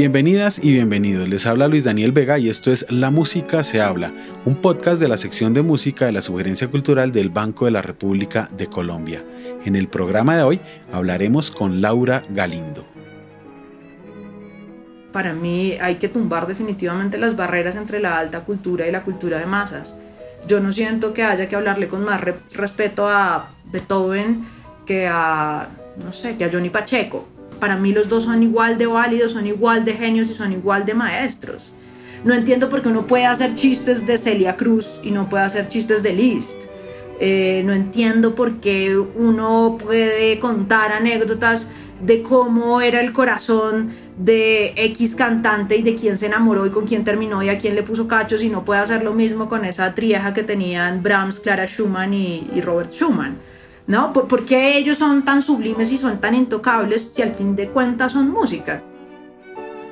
Bienvenidas y bienvenidos. Les habla Luis Daniel Vega y esto es La Música se habla, un podcast de la sección de música de la Sugerencia Cultural del Banco de la República de Colombia. En el programa de hoy hablaremos con Laura Galindo. Para mí hay que tumbar definitivamente las barreras entre la alta cultura y la cultura de masas. Yo no siento que haya que hablarle con más respeto a Beethoven que a, no sé, que a Johnny Pacheco para mí los dos son igual de válidos, son igual de genios y son igual de maestros. No entiendo por qué uno puede hacer chistes de Celia Cruz y no puede hacer chistes de Liszt. Eh, no entiendo por qué uno puede contar anécdotas de cómo era el corazón de X cantante y de quién se enamoró y con quién terminó y a quién le puso cachos y no puede hacer lo mismo con esa trieja que tenían Brahms, Clara Schumann y Robert Schumann. ¿No? ¿Por, qué ellos son tan sublimes y son tan intocables si al fin de cuentas son música?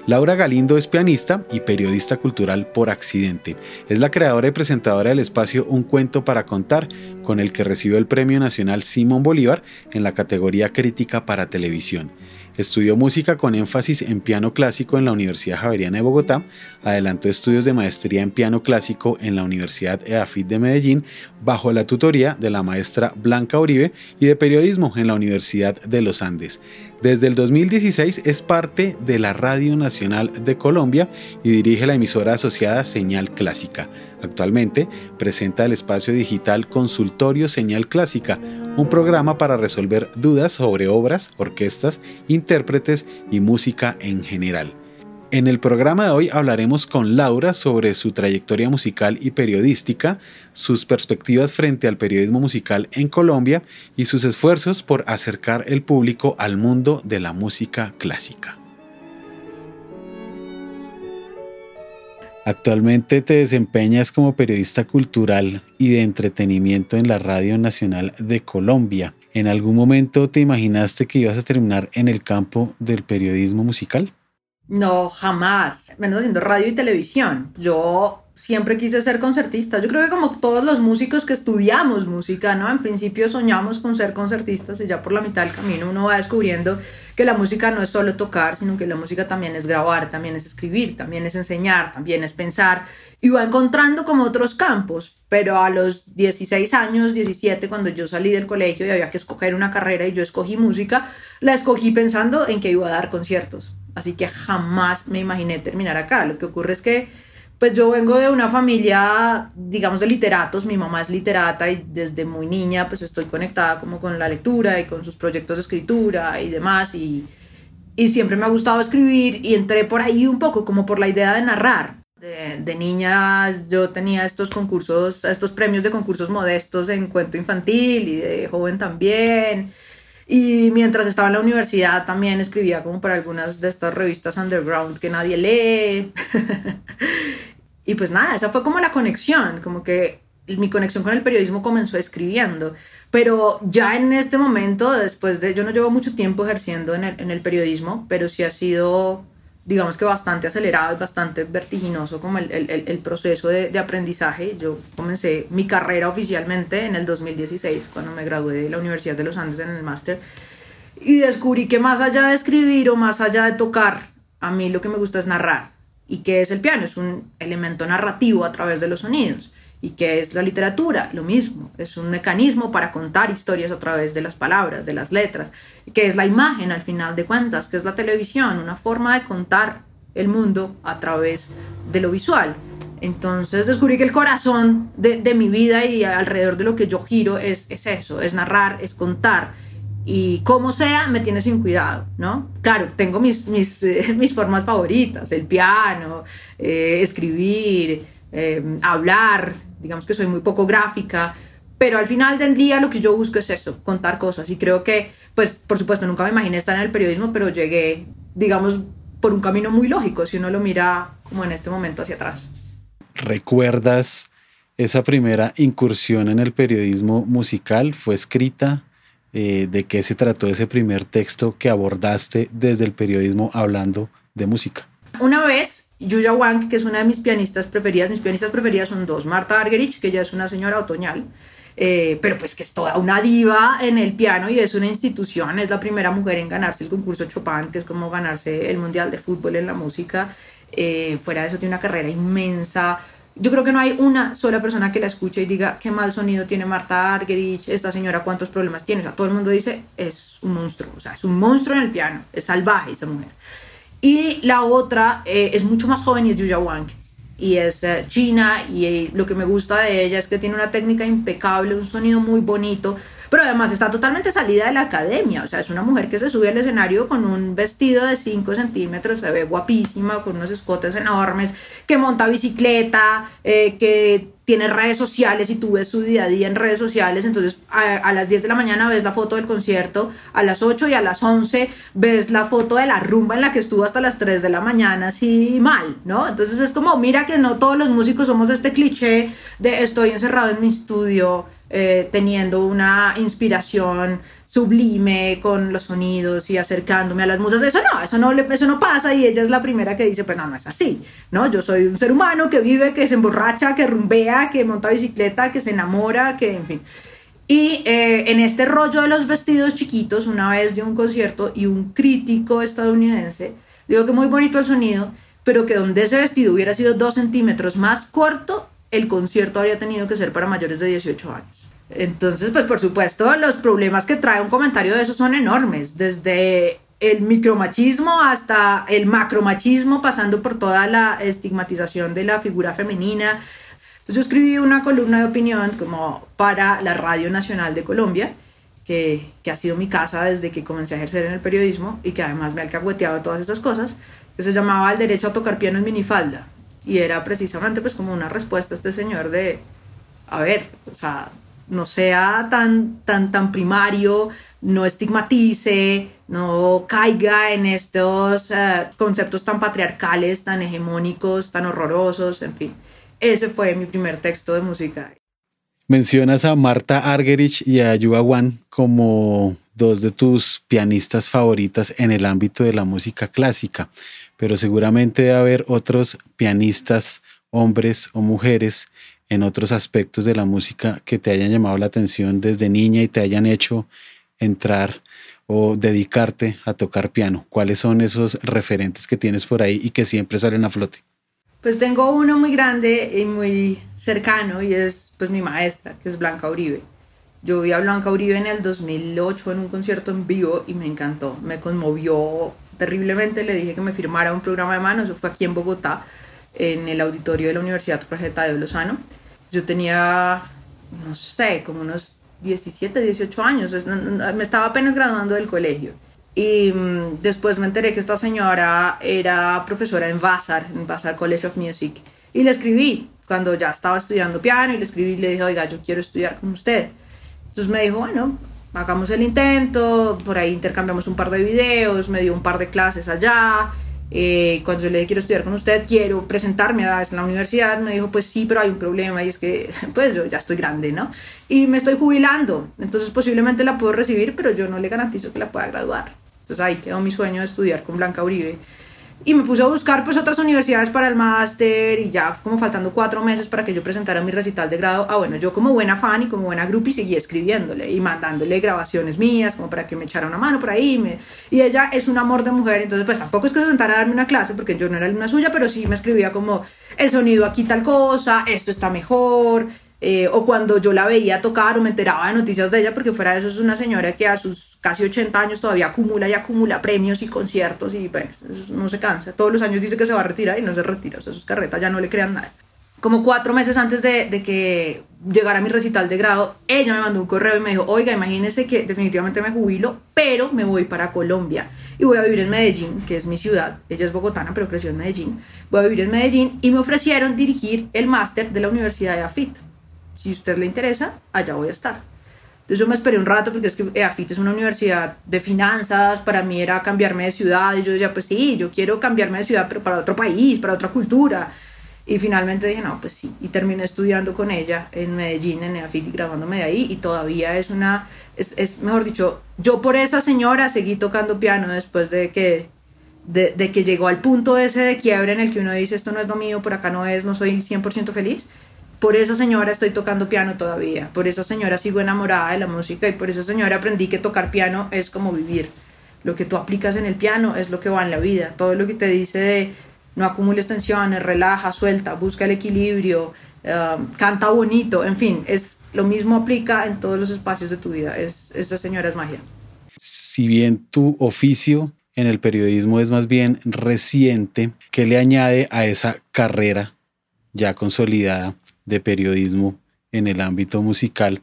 Laura Galindo es pianista y periodista cultural por accidente. Es la creadora y presentadora del espacio Un cuento para contar, con el que recibió el Premio Nacional Simón Bolívar en la categoría Crítica para Televisión. Estudió música con énfasis en piano clásico en la Universidad Javeriana de Bogotá, adelantó estudios de maestría en piano clásico en la Universidad EAFIT de Medellín bajo la tutoría de la maestra Blanca Uribe y de periodismo en la Universidad de los Andes. Desde el 2016 es parte de la Radio Nacional de Colombia y dirige la emisora asociada Señal Clásica. Actualmente presenta el espacio digital Consultorio Señal Clásica, un programa para resolver dudas sobre obras, orquestas, intérpretes y música en general. En el programa de hoy hablaremos con Laura sobre su trayectoria musical y periodística, sus perspectivas frente al periodismo musical en Colombia y sus esfuerzos por acercar el público al mundo de la música clásica. Actualmente te desempeñas como periodista cultural y de entretenimiento en la Radio Nacional de Colombia. ¿En algún momento te imaginaste que ibas a terminar en el campo del periodismo musical? No, jamás. Menos haciendo radio y televisión. Yo siempre quise ser concertista. Yo creo que como todos los músicos que estudiamos música, ¿no? En principio soñamos con ser concertistas y ya por la mitad del camino uno va descubriendo que la música no es solo tocar, sino que la música también es grabar, también es escribir, también es enseñar, también es pensar y va encontrando como otros campos. Pero a los 16 años, 17, cuando yo salí del colegio y había que escoger una carrera y yo escogí música, la escogí pensando en que iba a dar conciertos así que jamás me imaginé terminar acá. Lo que ocurre es que pues yo vengo de una familia, digamos, de literatos, mi mamá es literata y desde muy niña pues estoy conectada como con la lectura y con sus proyectos de escritura y demás y, y siempre me ha gustado escribir y entré por ahí un poco como por la idea de narrar. De, de, niña yo tenía estos concursos, estos premios de concursos modestos en cuento infantil y de joven también. Y mientras estaba en la universidad también escribía como para algunas de estas revistas underground que nadie lee. y pues nada, esa fue como la conexión, como que mi conexión con el periodismo comenzó escribiendo. Pero ya en este momento, después de, yo no llevo mucho tiempo ejerciendo en el, en el periodismo, pero sí ha sido digamos que bastante acelerado y bastante vertiginoso como el, el, proceso de, de, aprendizaje. Yo comencé mi carrera oficialmente en el 2016, cuando me gradué de la Universidad de los Andes en el máster, y descubrí que más allá de escribir o más allá de tocar, a mí lo que me gusta es narrar. ¿Y qué es el piano? Es un elemento narrativo a través de los sonidos. ¿Y qué es la literatura? Lo mismo, es un mecanismo para contar historias a través de las palabras, de las letras, que es la imagen al final de cuentas, que es la televisión, una forma de contar el mundo a través de lo visual. Entonces descubrí que el corazón de, de mi vida y alrededor de lo que yo giro es, es eso, es narrar, es contar. Y como sea, me tiene sin cuidado, ¿no? Claro, tengo mis, mis, mis formas favoritas, el piano, eh, escribir, eh, hablar, digamos que soy muy poco gráfica, pero al final del día lo que yo busco es eso, contar cosas. Y creo que, pues, por supuesto, nunca me imaginé estar en el periodismo, pero llegué, digamos, por un camino muy lógico, si uno lo mira como en este momento hacia atrás. ¿Recuerdas esa primera incursión en el periodismo musical? ¿Fue escrita? Eh, ¿De qué se trató ese primer texto que abordaste desde el periodismo hablando de música? Una vez Yuya Wang, que es una de mis pianistas preferidas, mis pianistas preferidas son dos, Marta Argerich, que ya es una señora otoñal, eh, pero pues que es toda una diva en el piano y es una institución, es la primera mujer en ganarse el concurso Chopin, que es como ganarse el Mundial de Fútbol en la música. Eh, fuera de eso tiene una carrera inmensa. Yo creo que no hay una sola persona que la escuche y diga qué mal sonido tiene Marta Argerich, esta señora cuántos problemas tiene. O sea, todo el mundo dice es un monstruo, o sea, es un monstruo en el piano, es salvaje esa mujer. Y la otra eh, es mucho más joven y es Yuya Wang. Y es eh, china y eh, lo que me gusta de ella es que tiene una técnica impecable, un sonido muy bonito, pero además está totalmente salida de la academia, o sea, es una mujer que se sube al escenario con un vestido de 5 centímetros, se ve guapísima, con unos escotes enormes, que monta bicicleta, que tiene redes sociales y tú ves su día a día en redes sociales, entonces a, las 10 de la mañana ves la foto del concierto, a las 8 y a las 11 ves la foto de la rumba en la que estuvo hasta las 3 de la mañana, así mal, ¿no? Entonces es como, mira que no todos los músicos somos este cliché de estoy encerrado en mi estudio eh, teniendo una inspiración sublime con los sonidos y acercándome a las musas. Eso no, eso no, eso no pasa y ella es la primera que dice, pues no, no es así, ¿no? Yo soy un ser humano que vive, que se emborracha, que rumbea, que monta bicicleta, que se enamora, que en fin. Y eh, en este rollo de los vestidos chiquitos, una vez de un concierto y un crítico estadounidense, digo que muy bonito el sonido, pero que donde ese vestido hubiera sido dos centímetros más corto, el concierto habría tenido que ser para mayores de 18 años. Entonces, pues por supuesto, los problemas que trae un comentario de eso son enormes, desde el micromachismo hasta el macromachismo, pasando por toda la estigmatización de la figura femenina. Entonces yo escribí una columna de opinión como para la Radio Nacional de Colombia, que, ha sido mi casa desde que comencé a ejercer en el periodismo y que además me ha alcahueteado todas estas cosas, que se llamaba El derecho a tocar piano en minifalda. Y era precisamente pues como una respuesta a este señor de, a ver, o sea, no sea tan, tan, tan primario, no estigmatice, no caiga en estos eh, conceptos tan patriarcales, tan hegemónicos, tan horrorosos, en fin. Ese fue mi primer texto de música. Mencionas a Marta Argerich y a Yuba Wan como dos de tus pianistas favoritas en el ámbito de la música clásica pero seguramente debe haber otros pianistas, hombres o mujeres, en otros aspectos de la música que te hayan llamado la atención desde niña y te hayan hecho entrar o dedicarte a tocar piano? ¿Cuáles son esos referentes que tienes por ahí y que siempre salen a flote? Pues tengo uno muy grande y muy cercano y es pues mi maestra, que es Blanca Uribe. Yo vi a Blanca Uribe en el 2008 en un concierto en vivo y me encantó, me conmovió terriblemente, le dije que me firmara un programa de mano, eso fue aquí en Bogotá, en el auditorio de la Universidad Jorge de Lozano. Yo tenía, no sé, como unos 17, 18 años, me estaba apenas graduando del colegio. Y mm, después me enteré que esta señora era profesora en Vassar, en Vassar College of Music. Y le escribí cuando ya estaba estudiando piano y le escribí y le dije, oiga, yo quiero estudiar con usted. Entonces me dijo, bueno, hagamos el intento, por ahí intercambiamos un par de videos, me dio un par de clases allá. Eh, cuando yo le dije quiero estudiar con usted, quiero presentarme a la universidad, me dijo pues sí, pero hay un problema y es que pues yo ya estoy grande, ¿no? Y me estoy jubilando, entonces posiblemente la puedo recibir, pero yo no le garantizo que la pueda graduar. Entonces ahí quedó mi sueño de estudiar con Blanca Uribe y me puse a buscar pues otras universidades para el máster y ya como faltando cuatro meses para que yo presentara mi recital de grado, ah bueno, yo como buena fan y como buena groupie seguí escribiéndole y mandándole grabaciones mías como para que me echara una mano por ahí y ella es un amor de mujer, entonces pues tampoco es que se sentara a darme una clase porque yo no era una suya, pero sí me escribía como el sonido aquí tal cosa, esto está mejor, eh, o cuando yo la veía tocar o me enteraba de noticias de ella, porque fuera de eso es una señora que a sus casi 80 años todavía acumula y acumula premios y conciertos y bueno, no se cansa. Todos los años dice que se va a retirar y no se retira, o sea, sus carretas ya no le crean nada. Como cuatro meses antes de, de que llegara mi recital de grado, ella me mandó un correo y me dijo, oiga, imagínese que definitivamente me jubilo, pero me voy para Colombia y voy a vivir en Medellín, que es mi ciudad. Ella es bogotana, pero creció en Medellín. Voy a vivir en Medellín y me ofrecieron dirigir el máster de la Universidad de AFIT si usted le interesa, allá voy a estar. Entonces yo me esperé un rato porque es que EAFIT es una universidad de finanzas, para mí era cambiarme de ciudad y yo decía, pues sí, yo quiero cambiarme de ciudad, pero para otro país, para otra cultura. Y finalmente dije, no, pues sí, y terminé estudiando con ella en Medellín, en EAFIT y grabándome de ahí y todavía es una, es, es mejor dicho, yo por esa señora seguí tocando piano después de que de, de, que llegó al punto ese de quiebre en el que uno dice esto no es lo mío, por acá no es, no soy 100% feliz por esa señora estoy tocando piano todavía, por esa señora sigo enamorada de la música y por esa señora aprendí que tocar piano es como vivir. Lo que tú aplicas en el piano es lo que va en la vida. Todo lo que te dice de no acumules tensiones, relaja, suelta, busca el equilibrio, um, canta bonito, en fin, es lo mismo aplica en todos los espacios de tu vida. Es, esa señora es magia. Si bien tu oficio en el periodismo es más bien reciente, ¿qué le añade a esa carrera ya consolidada de periodismo en el ámbito musical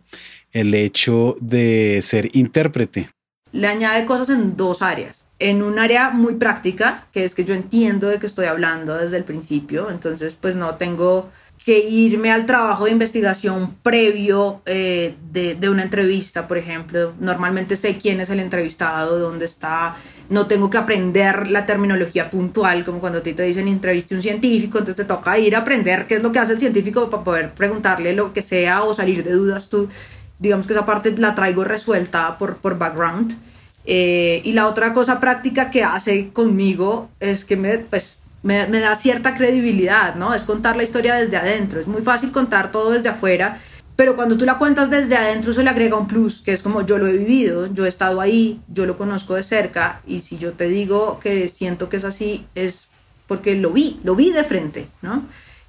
el hecho de ser intérprete? Le añade cosas en dos áreas. En un área muy práctica, que es que yo entiendo de qué estoy hablando desde el principio, entonces pues no tengo que irme al trabajo de investigación previo eh, de, de, una entrevista, por ejemplo. Normalmente sé quién es el entrevistado, dónde está, no tengo que aprender la terminología puntual, como cuando a ti te dicen entreviste un científico, entonces te toca ir a aprender qué es lo que hace el científico para poder preguntarle lo que sea o salir de dudas tú. Digamos que esa parte la traigo resuelta por, por background. Eh, y la otra cosa práctica que hace conmigo es que me, pues, me, da cierta credibilidad, ¿no? Es contar la historia desde adentro. Es muy fácil contar todo desde afuera, pero cuando tú la cuentas desde adentro eso le agrega un plus, que es como yo lo he vivido, yo he estado ahí, yo lo conozco de cerca y si yo te digo que siento que es así, es porque lo vi, lo vi de frente, ¿no?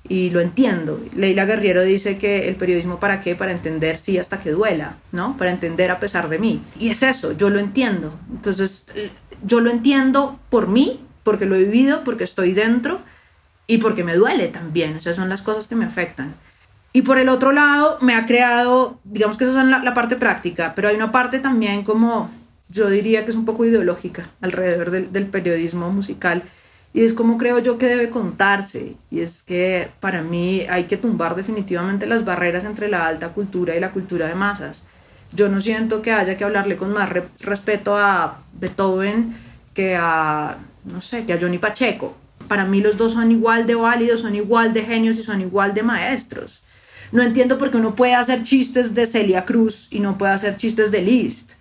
Y lo entiendo. Leila Guerriero dice que el periodismo para qué? Para entender sí hasta que duela, ¿no? Para entender a pesar de mí. Y es eso, yo lo entiendo. Entonces, yo lo entiendo por mí, porque lo he vivido, porque estoy dentro y porque me duele también. O sea, son las cosas que me afectan. Y por el otro lado, me ha creado, digamos que esa es la, parte práctica, pero hay una parte también como, yo diría que es un poco ideológica alrededor del, del periodismo musical. Y es como creo yo que debe contarse. Y es que para mí hay que tumbar definitivamente las barreras entre la alta cultura y la cultura de masas. Yo no siento que haya que hablarle con más respeto a Beethoven que a no sé, que a Johnny Pacheco. Para mí los dos son igual de válidos, son igual de genios y son igual de maestros. No entiendo por qué uno puede hacer chistes de Celia Cruz y no puede hacer chistes de Liszt.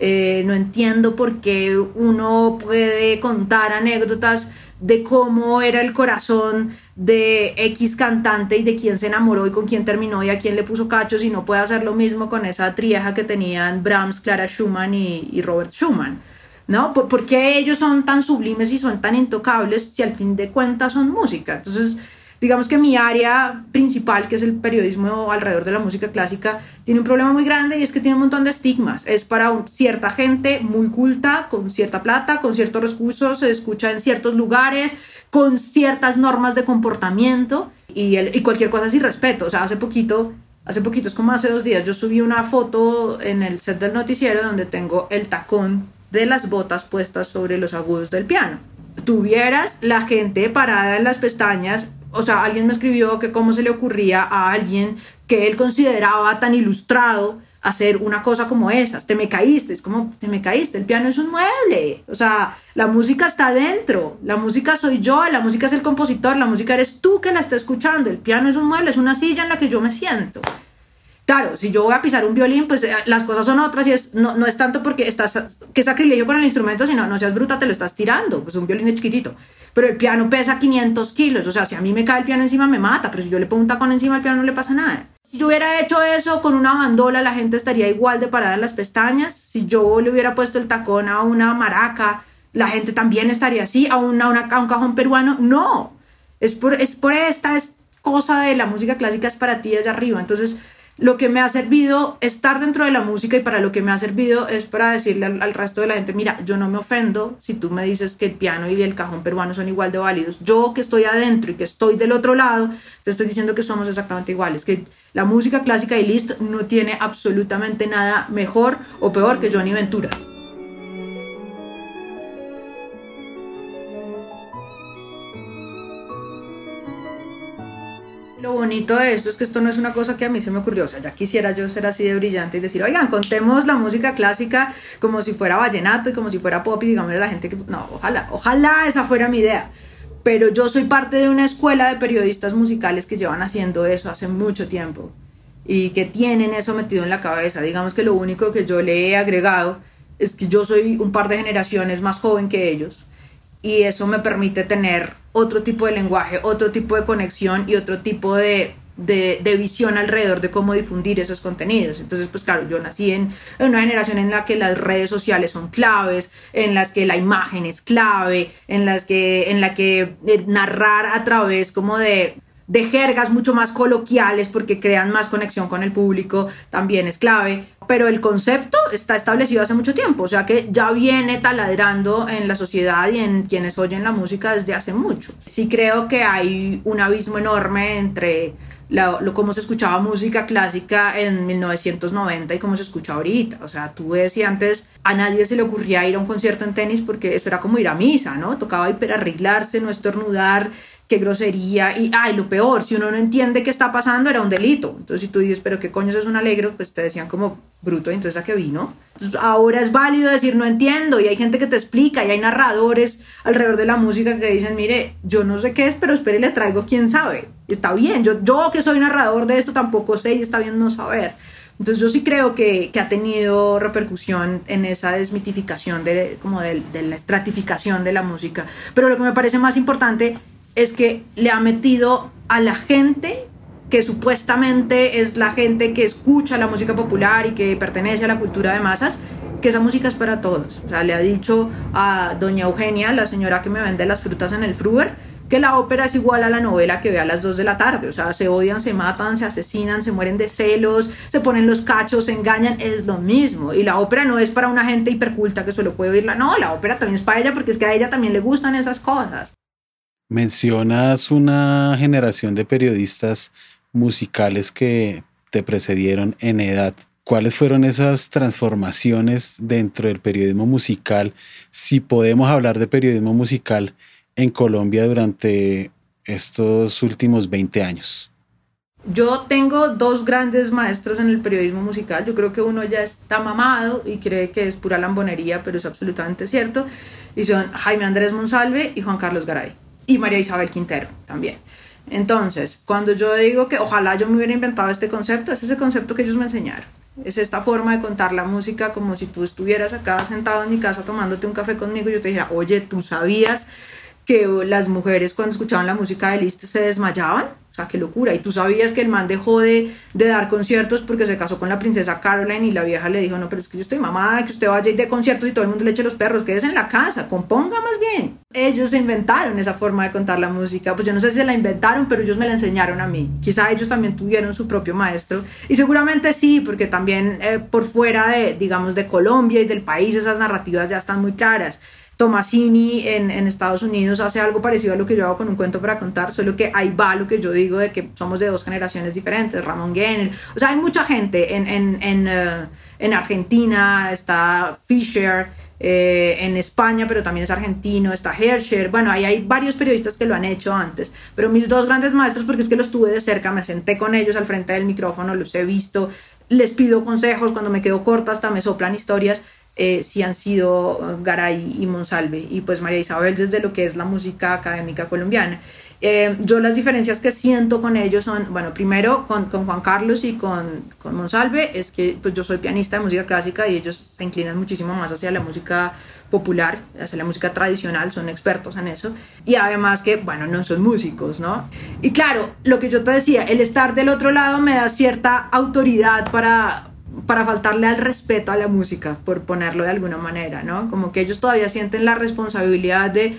Eh, no entiendo por qué uno puede contar anécdotas de cómo era el corazón de X cantante y de quién se enamoró y con quién terminó y a quién le puso cachos y no puede hacer lo mismo con esa trieja que tenían Brahms, Clara Schumann y, y Robert Schumann. ¿No? ¿Por, qué ellos son tan sublimes y son tan intocables si al fin de cuentas son música? Entonces, digamos que mi área principal, que es el periodismo alrededor de la música clásica, tiene un problema muy grande y es que tiene un montón de estigmas. Es para cierta gente muy culta, con cierta plata, con ciertos recursos, se escucha en ciertos lugares, con ciertas normas de comportamiento y, y cualquier cosa sin respeto. O sea, hace poquito Hace poquito, es como hace dos días, yo subí una foto en el set del noticiero donde tengo el tacón de las botas puestas sobre los agudos del piano. Tuvieras la gente parada en las pestañas, o sea, alguien me escribió que cómo se le ocurría a alguien que él consideraba tan ilustrado hacer una cosa como esas. Te me caíste, es como, te me caíste, el piano es un mueble. O sea, la música está dentro, la música soy yo, la música es el compositor, la música eres tú que la está escuchando, el piano es un mueble, es una silla en la que yo me siento. Claro, si yo voy a pisar un violín, pues eh, las cosas son otras y es, no, no es tanto porque estás, que sacrilegio con el instrumento, sino no seas bruta, te lo estás tirando, pues un violín es chiquitito. Pero el piano pesa 500 kilos, o sea, si a mí me cae el piano encima me mata, pero si yo le pongo un tacón encima al piano no le pasa nada. Si yo hubiera hecho eso con una bandola, la gente estaría igual de parada en las pestañas. Si yo le hubiera puesto el tacón a una maraca, la gente también estaría así, a, una, a un cajón peruano. No, es por, es por esta cosa de la música clásica, es para ti allá arriba. Entonces, lo que me ha servido estar dentro de la música y para lo que me ha servido es para decirle al, resto de la gente, mira, yo no me ofendo si tú me dices que el piano y el cajón peruano son igual de válidos. Yo que estoy adentro y que estoy del otro lado, te estoy diciendo que somos exactamente iguales, que la música clásica y Liszt no tiene absolutamente nada mejor o peor que Johnny Ventura. Lo bonito de esto es que esto no es una cosa que a mí se me ocurrió, o sea, ya quisiera yo ser así de brillante y decir, oigan, contemos la música clásica como si fuera vallenato y como si fuera pop y digamos a la gente que, no, ojalá, ojalá esa fuera mi idea. Pero yo soy parte de una escuela de periodistas musicales que llevan haciendo eso hace mucho tiempo y que tienen eso metido en la cabeza. Digamos que lo único que yo le he agregado es que yo soy un par de generaciones más joven que ellos y eso me permite tener otro tipo de lenguaje, otro tipo de conexión y otro tipo de de, visión alrededor de cómo difundir esos contenidos. Entonces, pues claro, yo nací en, en, una generación en la que las redes sociales son claves, en las que la imagen es clave, en las que, en la que eh, narrar a través como de de jergas mucho más coloquiales porque crean más conexión con el público, también es clave. Pero el concepto está establecido hace mucho tiempo, o sea que ya viene taladrando en la sociedad y en quienes oyen la música desde hace mucho. Sí creo que hay un abismo enorme entre lo, cómo se escuchaba música clásica en 1990 y cómo se escucha ahorita. O sea, tú ves y antes a nadie se le ocurría ir a un concierto en tenis porque eso era como ir a misa, ¿no? Tocaba hiperarreglarse, no estornudar, qué grosería, y ay, lo peor, si uno no entiende qué está pasando, era un delito. Entonces, si tú dices, pero qué coño es un alegro, pues te decían como bruto, entonces a qué vino. Entonces, ahora es válido decir no entiendo, y hay gente que te explica, y hay narradores alrededor de la música que dicen, mire, yo no sé qué es, pero espere, le traigo quién sabe. Está bien, yo, yo que soy narrador de esto tampoco sé, y está bien no saber. Entonces yo sí creo que, que, ha tenido repercusión en esa desmitificación de, como de, de, la estratificación de la música. Pero lo que me parece más importante es que le ha metido a la gente que supuestamente es la gente que escucha la música popular y que pertenece a la cultura de masas, que esa música es para todos. O sea, le ha dicho a doña Eugenia, la señora que me vende las frutas en el Fruber, que la ópera es igual a la novela que ve a las 2 de la tarde. O sea, se odian, se matan, se asesinan, se mueren de celos, se ponen los cachos, se engañan, es lo mismo. Y la ópera no es para una gente hiperculta que solo puede oírla, no, la ópera también es para ella porque es que a ella también le gustan esas cosas. Mencionas una generación de periodistas musicales que te precedieron en edad. ¿Cuáles fueron esas transformaciones dentro del periodismo musical? Si podemos hablar de periodismo musical en Colombia durante estos últimos 20 años. Yo tengo dos grandes maestros en el periodismo musical. Yo creo que uno ya está mamado y cree que es pura lambonería, pero es absolutamente cierto. Y son Jaime Andrés Monsalve y Juan Carlos Garay y María Isabel Quintero también. Entonces, cuando yo digo que ojalá yo me hubiera inventado este concepto, es ese concepto que ellos me enseñaron. Es esta forma de contar la música como si tú estuvieras acá sentado en mi casa tomándote un café conmigo y yo te dijera, oye, ¿tú sabías que las mujeres cuando escuchaban la música de Liszt se desmayaban? sea, qué locura. Y tú sabías que el man dejó de, de, dar conciertos porque se casó con la princesa Caroline y la vieja le dijo, no, pero es que yo estoy mamada, que usted vaya y de conciertos y todo el mundo le eche los perros, quédese en la casa, componga más bien. Ellos inventaron esa forma de contar la música, pues yo no sé si se la inventaron, pero ellos me la enseñaron a mí. Quizá ellos también tuvieron su propio maestro y seguramente sí, porque también eh, por fuera de, digamos, de Colombia y del país esas narrativas ya están muy claras. Tomasini en, en, Estados Unidos hace algo parecido a lo que yo hago con un cuento para contar, solo que ahí va lo que yo digo de que somos de dos generaciones diferentes, Ramón Genner, o sea, hay mucha gente en, en, en, uh, en Argentina, está Fisher, eh, en España, pero también es argentino, está Herscher, bueno, ahí hay varios periodistas que lo han hecho antes, pero mis dos grandes maestros, porque es que los tuve de cerca, me senté con ellos al frente del micrófono, los he visto, les pido consejos, cuando me quedo corta hasta me soplan historias, eh, sí han sido eh, Garay y Monsalve y pues María Isabel desde lo que es la música académica colombiana. Eh, yo las diferencias que siento con ellos son, bueno, primero con, con Juan Carlos y con, con, Monsalve es que pues yo soy pianista de música clásica y ellos se inclinan muchísimo más hacia la música popular, hacia la música tradicional, son expertos en eso. Y además que, bueno, no son músicos, ¿no? Y claro, lo que yo te decía, el estar del otro lado me da cierta autoridad para, para faltarle al respeto a la música, por ponerlo de alguna manera, ¿no? Como que ellos todavía sienten la responsabilidad de,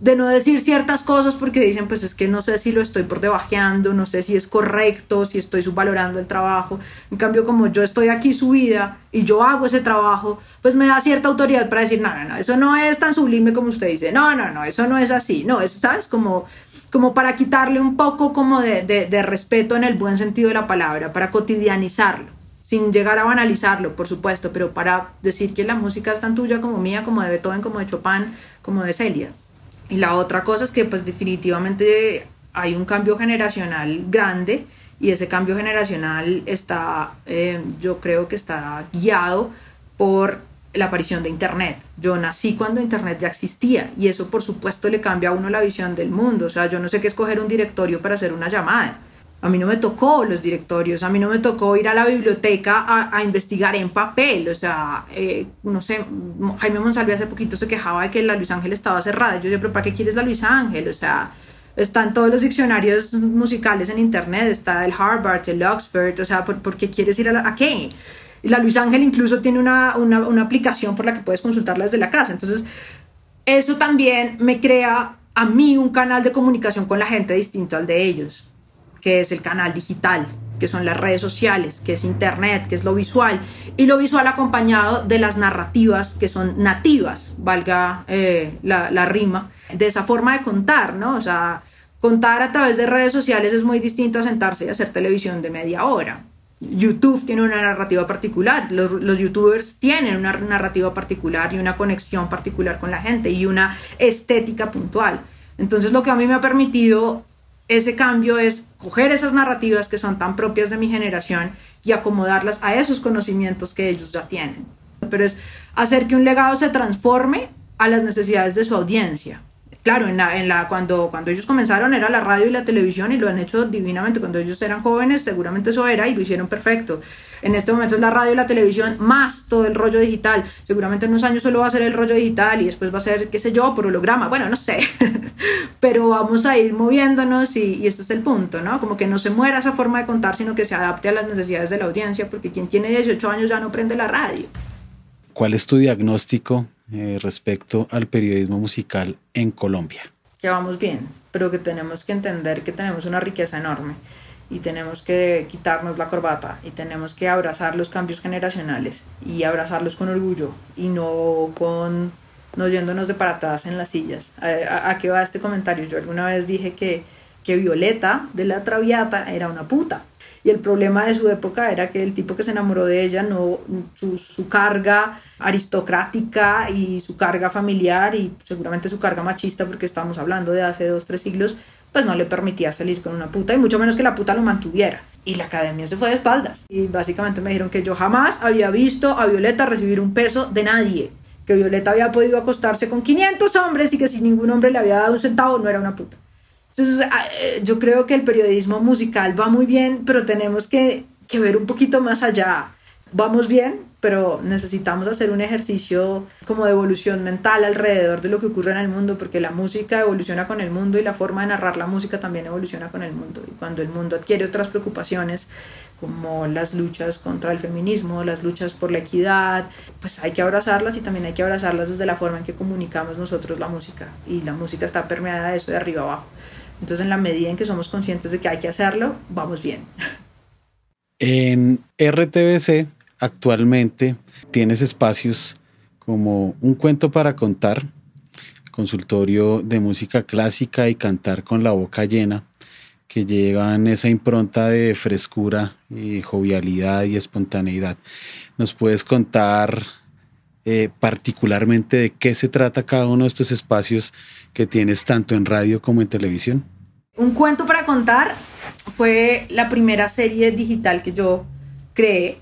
de no decir ciertas cosas porque dicen, pues es que no sé si lo estoy por debajeando, no sé si es correcto, si estoy subvalorando el trabajo. En cambio, como yo estoy aquí subida y yo hago ese trabajo, pues me da cierta autoridad para decir, no, no, no, eso no es tan sublime como usted dice, no, no, no, eso no es así, no, eso, ¿sabes? Como como para quitarle un poco como de, de respeto en el buen sentido de la palabra, para cotidianizarlo sin llegar a banalizarlo, por supuesto, pero para decir que la música es tan tuya como mía, como de Beethoven, como de Chopin, como de Celia. Y la otra cosa es que pues definitivamente hay un cambio generacional grande y ese cambio generacional está, eh, yo creo que está guiado por la aparición de Internet. Yo nací cuando Internet ya existía y eso por supuesto le cambia a uno la visión del mundo. O sea, yo no sé qué escoger un directorio para hacer una llamada a mí no me tocó los directorios, a mí no me tocó ir a la biblioteca a, investigar en papel, o sea, eh, no sé, Jaime Monsalve hace poquito se quejaba de que la Luis Ángel estaba cerrada, yo pero ¿para qué quieres la Luis Ángel? O sea, está en todos los diccionarios musicales en internet, está el Harvard, el Oxford, o sea, ¿por, qué quieres ir a, la, a qué? La Luis Ángel incluso tiene una, una, una aplicación por la que puedes consultarla desde la casa. Entonces, eso también me crea a mí un canal de comunicación con la gente distinto al de ellos, que es el canal digital, que son las redes sociales, que es internet, que es lo visual, y lo visual acompañado de las narrativas que son nativas, valga eh, la, rima, de esa forma de contar, ¿no? O sea, contar a través de redes sociales es muy distinto a sentarse y hacer televisión de media hora. YouTube tiene una narrativa particular, los, youtubers tienen una narrativa particular y una conexión particular con la gente y una estética puntual. Entonces lo que a mí me ha permitido ese cambio es coger esas narrativas que son tan propias de mi generación y acomodarlas a esos conocimientos que ellos ya tienen. Pero es hacer que un legado se transforme a las necesidades de su audiencia claro, en la, en la, cuando, cuando ellos comenzaron era la radio y la televisión y lo han hecho divinamente. Cuando ellos eran jóvenes, seguramente eso era y lo hicieron perfecto. En este momento es la radio y la televisión más todo el rollo digital. Seguramente en unos años solo va a ser el rollo digital y después va a ser, qué sé yo, por holograma. Bueno, no sé. Pero vamos a ir moviéndonos y, y este es el punto, ¿no? Como que no se muera esa forma de contar, sino que se adapte a las necesidades de la audiencia, porque quien tiene 18 años ya no prende la radio. ¿Cuál es tu diagnóstico eh, respecto al periodismo musical en Colombia. Que vamos bien, pero que tenemos que entender que tenemos una riqueza enorme y tenemos que quitarnos la corbata y tenemos que abrazar los cambios generacionales y abrazarlos con orgullo y no con no yéndonos de paradas en las sillas. ¿A, a qué va este comentario? Yo alguna vez dije que, que Violeta de la Traviata era una puta y el problema de su época era que el tipo que se enamoró de ella, no, su, su, carga aristocrática y su carga familiar y seguramente su carga machista, porque estamos hablando de hace dos, tres siglos, pues no le permitía salir con una puta y mucho menos que la puta lo mantuviera. Y la academia se fue de espaldas. Y básicamente me dijeron que yo jamás había visto a Violeta recibir un peso de nadie. Que Violeta había podido acostarse con 500 hombres y que si ningún hombre le había dado un centavo no era una puta. Entonces, ah, eh, yo creo que el periodismo musical va muy bien, pero tenemos que, que ver un poquito más allá. Vamos bien, pero necesitamos hacer un ejercicio como de evolución mental alrededor de lo que ocurre en el mundo, porque la música evoluciona con el mundo y la forma de narrar la música también evoluciona con el mundo. Y cuando el mundo adquiere otras preocupaciones, como las luchas contra el feminismo, las luchas por la equidad, pues hay que abrazarlas y también hay que abrazarlas desde la forma en que comunicamos nosotros la música. Y la música está permeada de eso de arriba abajo. Entonces, en la medida en que somos conscientes de que hay que hacerlo, vamos bien. En RTBC actualmente tienes espacios como un cuento para contar, consultorio de música clásica y cantar con la boca llena, que llevan esa impronta de frescura y jovialidad y espontaneidad. ¿Nos puedes contar eh, particularmente de qué se trata cada uno de estos espacios que tienes tanto en radio como en televisión? Un cuento para contar fue la primera serie digital que yo creé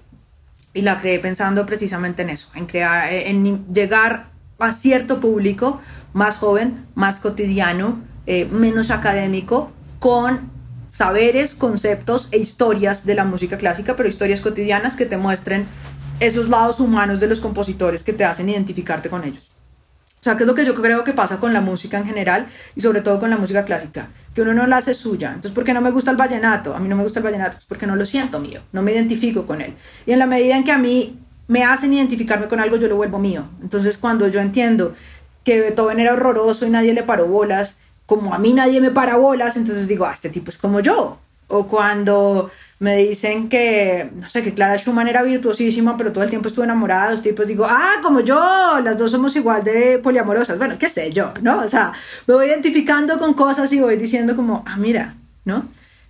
y la creé pensando precisamente en eso, en crear, en llegar a cierto público más joven, más cotidiano, eh, menos académico, con saberes, conceptos e historias de la música clásica, pero historias cotidianas que te muestren esos lados humanos de los compositores que te hacen identificarte con ellos. O sea, que es lo que yo creo que pasa con la música en general y sobre todo con la música clásica, que uno no la hace suya. Entonces, ¿por qué no me gusta el vallenato? A mí no me gusta el vallenato, pues porque no lo siento mío, no me identifico con él. Y en la medida en que a mí me hacen identificarme con algo, yo lo vuelvo mío. Entonces, cuando yo entiendo que Beethoven era horroroso y nadie le paró bolas, como a mí nadie me para bolas, entonces digo, ah, este tipo es como yo. O cuando me dicen que, no sé, que Clara Schumann era virtuosísima, pero todo el tiempo estuvo enamorada de los tipos, digo, ah, como yo, las dos somos igual de poliamorosas. Bueno, qué sé yo, ¿no? O sea, me voy identificando con cosas y voy diciendo como, ah, mira, ¿no?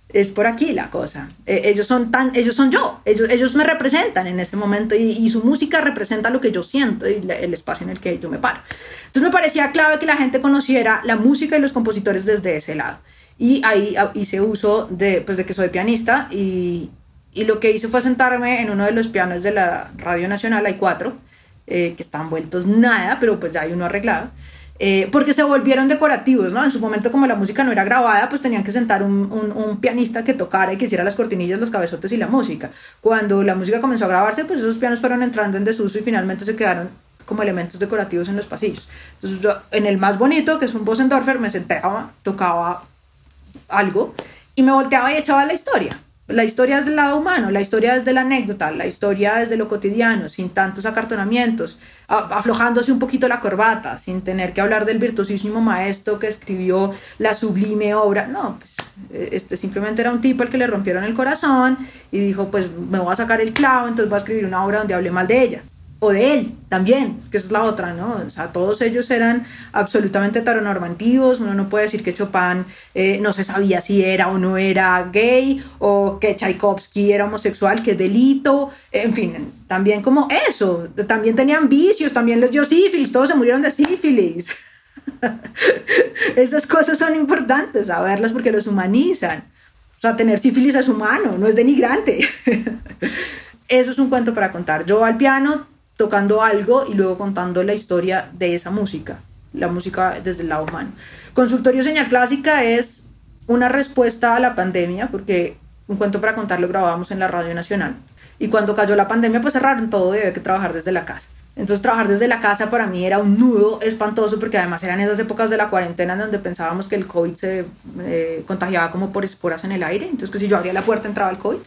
Es por aquí la cosa. E, ellos son tan, ellos son yo, ellos, ellos me representan en este momento y, y, su música representa lo que yo siento y el espacio en el que yo me paro. Entonces me parecía clave que la gente conociera la música y los compositores desde ese lado. Y ahí hice uso de, pues, de que soy pianista y, y lo que hice fue sentarme en uno de los pianos de la Radio Nacional, hay cuatro, eh, que están vueltos nada, pero pues ya hay uno arreglado. Eh, porque se volvieron decorativos, ¿no? En su momento, como la música no era grabada, pues tenían que sentar un, un, un, pianista que tocara y que hiciera las cortinillas, los cabezotes y la música. Cuando la música comenzó a grabarse, pues esos pianos fueron entrando en desuso y finalmente se quedaron como elementos decorativos en los pasillos. Entonces yo, en el más bonito, que es un Bosendorfer, me sentaba, tocaba algo y me volteaba y echaba la historia. La historia es del lado humano, la historia es de la anécdota, la historia es de lo cotidiano, sin tantos acartonamientos, aflojándose un poquito la corbata, sin tener que hablar del virtuosísimo maestro que escribió la sublime obra. No, pues este simplemente era un tipo al que le rompieron el corazón y dijo, pues me voy a sacar el clavo, entonces voy a escribir una obra donde hable mal de ella o de él también, que esa es la otra, ¿no? O sea, todos ellos eran absolutamente heteronormativos, uno no puede decir que Chopin eh, no se sabía si era o no era gay, o que Tchaikovsky era homosexual, que delito, en fin, también como eso, también tenían vicios, también les dio sífilis, todos se murieron de sífilis. Esas cosas son importantes saberlas porque los humanizan. O sea, tener sífilis es humano, no es denigrante. Eso es un cuento para contar. Yo al piano tocando algo y luego contando la historia de esa música, la música desde el lado humano. Consultorio Señal Clásica es una respuesta a la pandemia, porque un cuento para contar lo grabábamos en la Radio Nacional. Y cuando cayó la pandemia, pues cerraron todo y había que trabajar desde la casa. Entonces trabajar desde la casa para mí era un nudo espantoso porque además eran esas épocas de la cuarentena en donde pensábamos que el COVID se eh, contagiaba como por esporas en el aire. Entonces que si yo abría la puerta entraba el COVID.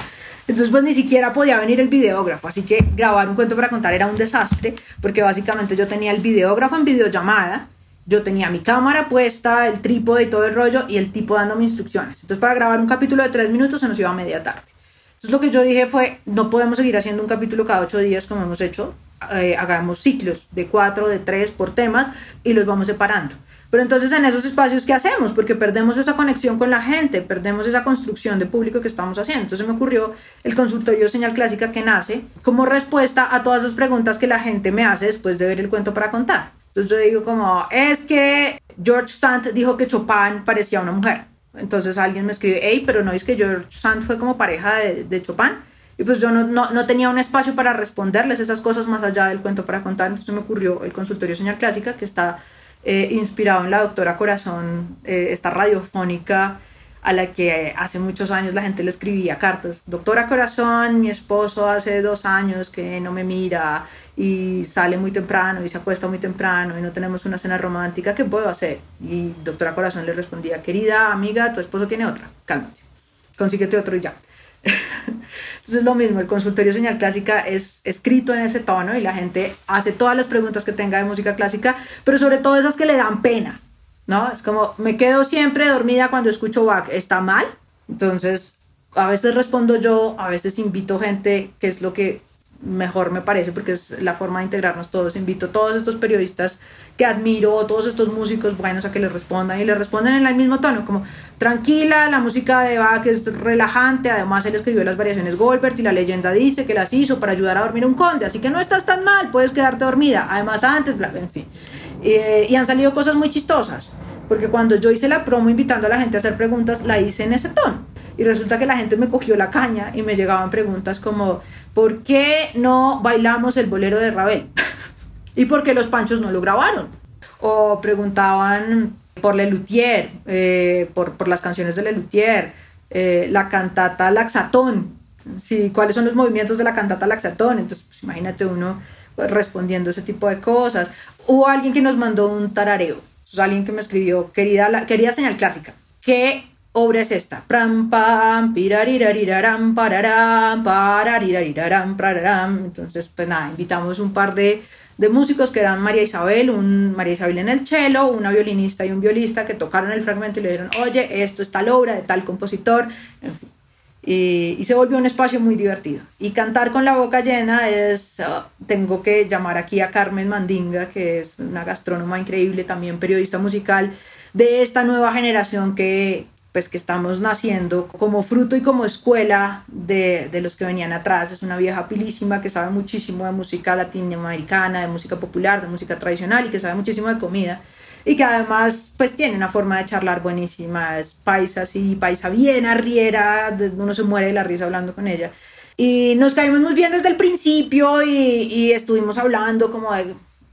Entonces pues ni siquiera podía venir el videógrafo, así que grabar un cuento para contar era un desastre, porque básicamente yo tenía el videógrafo en videollamada, yo tenía mi cámara puesta, el trípode y todo el rollo, y el tipo dándome instrucciones. Entonces para grabar un capítulo de tres minutos se nos iba a media tarde. Entonces lo que yo dije fue, no podemos seguir haciendo un capítulo cada ocho días como hemos hecho, eh, hagamos ciclos de cuatro, de tres por temas y los vamos separando. Pero entonces en esos espacios, ¿qué hacemos? Porque perdemos esa conexión con la gente, perdemos esa construcción de público que estamos haciendo. Entonces me ocurrió el consultorio señal clásica que nace como respuesta a todas esas preguntas que la gente me hace después de ver el cuento para contar. Entonces yo digo como, es que George Sand dijo que Chopin parecía una mujer. Entonces alguien me escribe, hey, pero no es que George Sand fue como pareja de, de Chopin. Y pues yo no, no, no, tenía un espacio para responderles esas cosas más allá del cuento para contar. Entonces me ocurrió el consultorio señal clásica que está eh, inspirado en la doctora Corazón, eh, esta radiofónica a la que hace muchos años la gente le escribía cartas. Doctora Corazón, mi esposo hace dos años que no me mira y sale muy temprano y se acuesta muy temprano y no tenemos una cena romántica, ¿qué puedo hacer? Y doctora Corazón le respondía, querida amiga, tu esposo tiene otra, cálmate, consíguete otro y ya. Entonces lo mismo, el consultorio señal clásica es escrito en ese tono y la gente hace todas las preguntas que tenga de música clásica, pero sobre todo esas que le dan pena, ¿no? Es como, me quedo siempre dormida cuando escucho Bach, ¿está mal? Entonces, a veces respondo yo, a veces invito gente, que es lo que mejor me parece, porque es la forma de integrarnos todos. Invito a todos estos periodistas que admiro, todos estos músicos buenos a que le respondan y le responden en el mismo tono, como tranquila, la música de Bach es relajante, además él escribió las variaciones Goldberg y la leyenda dice que las hizo para ayudar a dormir un conde, así que no estás tan mal, puedes quedarte dormida, además antes, bla, en fin. y han salido cosas muy chistosas, porque cuando yo hice la promo invitando a la gente a hacer preguntas, la hice en ese tono. Y resulta que la gente me cogió la caña y me llegaban preguntas como, ¿por qué no bailamos el bolero de Ravel? ¿Y por qué los panchos no lo grabaron? O preguntaban por Lelutier, eh, por, por, las canciones de Lelutier, eh, la cantata Laxatón, sí, cuáles son los movimientos de la cantata Laxatón. Entonces, pues, imagínate uno respondiendo ese tipo de cosas. Hubo alguien que nos mandó un tarareo, alguien que me escribió, querida, la, señal clásica, ¿qué obra es esta? Pram, pam, pararam. Entonces, pues nada, invitamos un par de de músicos que eran María Isabel, un María Isabel en el cello, una violinista y un violista que tocaron el fragmento y le dijeron, oye, esto es tal obra de tal compositor, en fin. Y, se volvió un espacio muy divertido. Y cantar con la boca llena es, ah, tengo que llamar aquí a Carmen Mandinga, que es una gastrónoma increíble, también periodista musical, de esta nueva generación que, pues que estamos naciendo como fruto y como escuela de, de, los que venían atrás. Es una vieja pilísima que sabe muchísimo de música latinoamericana, de música popular, de música tradicional y que sabe muchísimo de comida. Y que además pues tiene una forma de charlar buenísima, es paisa así, paisa bien arriera, uno se muere de la risa hablando con ella. Y nos caímos muy bien desde el principio y, y estuvimos hablando como